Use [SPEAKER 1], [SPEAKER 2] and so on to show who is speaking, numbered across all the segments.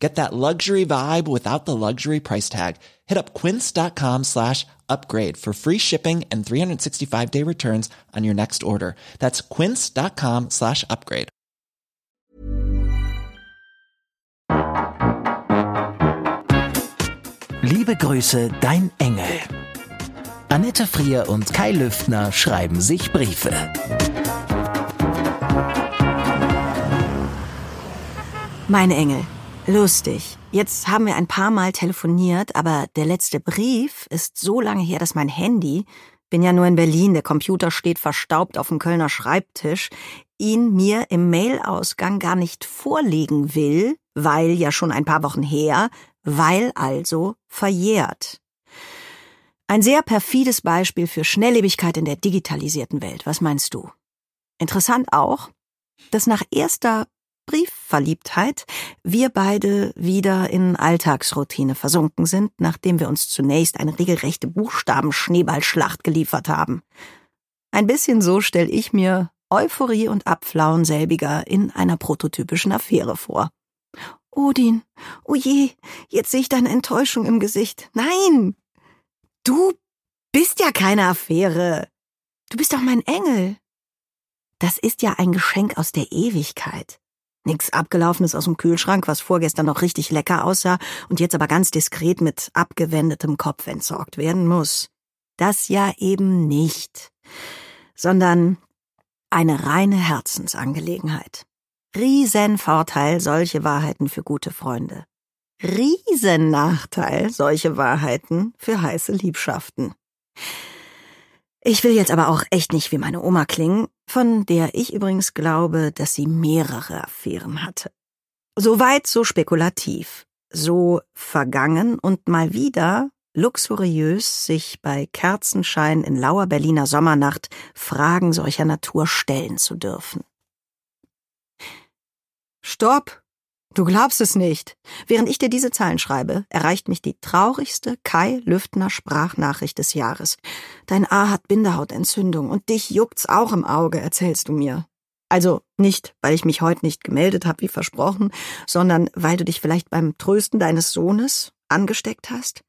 [SPEAKER 1] Get that luxury vibe without the luxury price tag. Hit up quince.com slash upgrade for free shipping and 365 day returns on your next order. That's quince.com slash upgrade.
[SPEAKER 2] Liebe Grüße, dein Engel. Annette Frier und Kai Lüftner schreiben sich Briefe.
[SPEAKER 3] Mein Engel. Lustig. Jetzt haben wir ein paar Mal telefoniert, aber der letzte Brief ist so lange her, dass mein Handy, bin ja nur in Berlin, der Computer steht verstaubt auf dem Kölner Schreibtisch, ihn mir im Mailausgang gar nicht vorlegen will, weil ja schon ein paar Wochen her, weil also verjährt. Ein sehr perfides Beispiel für Schnelllebigkeit in der digitalisierten Welt. Was meinst du? Interessant auch, dass nach erster Briefverliebtheit wir beide wieder in Alltagsroutine versunken sind, nachdem wir uns zunächst eine regelrechte Buchstabenschneeballschlacht geliefert haben. Ein bisschen so stelle ich mir Euphorie und Abflauen selbiger in einer prototypischen Affäre vor. Odin, oh je, jetzt sehe ich deine Enttäuschung im Gesicht. Nein! Du bist ja keine Affäre. Du bist doch mein Engel. Das ist ja ein Geschenk aus der Ewigkeit. Nix Abgelaufenes aus dem Kühlschrank, was vorgestern noch richtig lecker aussah und jetzt aber ganz diskret mit abgewendetem Kopf entsorgt werden muss. Das ja eben nicht, sondern eine reine Herzensangelegenheit. Riesenvorteil solche Wahrheiten für gute Freunde. Riesennachteil solche Wahrheiten für heiße Liebschaften. Ich will jetzt aber auch echt nicht wie meine Oma klingen, von der ich übrigens glaube, dass sie mehrere Affären hatte. Soweit so spekulativ, so vergangen und mal wieder luxuriös sich bei Kerzenschein in lauer Berliner Sommernacht Fragen solcher Natur stellen zu dürfen. Stopp! Du glaubst es nicht. Während ich dir diese Zeilen schreibe, erreicht mich die traurigste Kai Lüftner Sprachnachricht des Jahres. Dein A hat Bindehautentzündung und dich juckt's auch im Auge, erzählst du mir. Also nicht, weil ich mich heute nicht gemeldet habe, wie versprochen, sondern weil du dich vielleicht beim Trösten deines Sohnes angesteckt hast.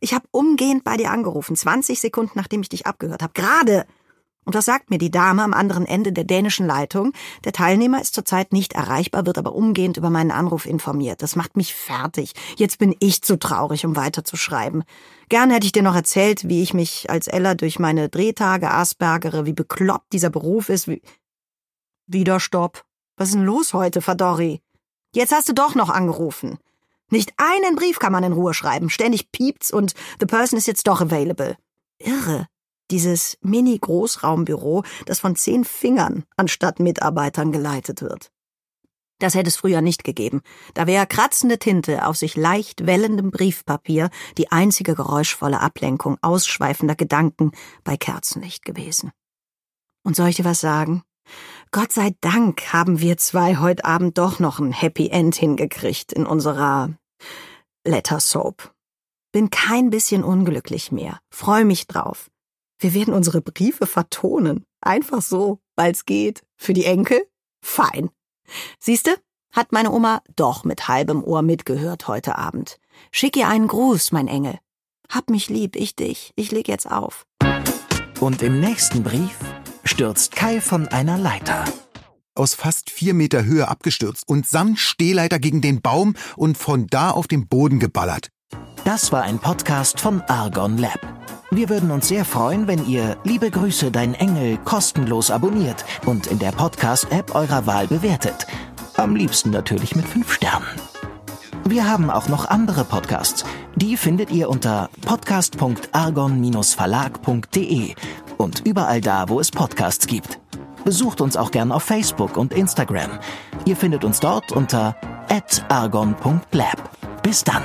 [SPEAKER 3] Ich habe umgehend bei dir angerufen, 20 Sekunden nachdem ich dich abgehört habe. Gerade und was sagt mir die Dame am anderen Ende der dänischen Leitung? Der Teilnehmer ist zurzeit nicht erreichbar, wird aber umgehend über meinen Anruf informiert. Das macht mich fertig. Jetzt bin ich zu traurig, um weiterzuschreiben. Gerne hätte ich dir noch erzählt, wie ich mich als Ella durch meine Drehtage aspergere, wie bekloppt dieser Beruf ist, wie... Wieder Stopp. Was ist denn los heute, Fadori? Jetzt hast du doch noch angerufen. Nicht einen Brief kann man in Ruhe schreiben. Ständig piept's und the person is jetzt doch available. Irre. Dieses Mini-Großraumbüro, das von zehn Fingern anstatt Mitarbeitern geleitet wird. Das hätte es früher nicht gegeben. Da wäre kratzende Tinte auf sich leicht wellendem Briefpapier die einzige geräuschvolle Ablenkung ausschweifender Gedanken bei Kerzenlicht gewesen. Und soll ich dir was sagen? Gott sei Dank haben wir zwei heute Abend doch noch ein Happy End hingekriegt in unserer Letter Soap. Bin kein bisschen unglücklich mehr. Freu mich drauf. Wir werden unsere Briefe vertonen. Einfach so, weil's geht. Für die Enkel? Fein. Siehste, hat meine Oma doch mit halbem Ohr mitgehört heute Abend. Schick ihr einen Gruß, mein Engel. Hab mich lieb, ich dich. Ich leg jetzt auf.
[SPEAKER 2] Und im nächsten Brief stürzt Kai von einer Leiter.
[SPEAKER 4] Aus fast vier Meter Höhe abgestürzt und samt Stehleiter gegen den Baum und von da auf den Boden geballert.
[SPEAKER 2] Das war ein Podcast von Argon Lab. Wir würden uns sehr freuen, wenn ihr Liebe Grüße, dein Engel kostenlos abonniert und in der Podcast-App eurer Wahl bewertet. Am liebsten natürlich mit fünf Sternen. Wir haben auch noch andere Podcasts. Die findet ihr unter podcast.argon-verlag.de und überall da, wo es Podcasts gibt. Besucht uns auch gern auf Facebook und Instagram. Ihr findet uns dort unter argon.lab. Bis dann.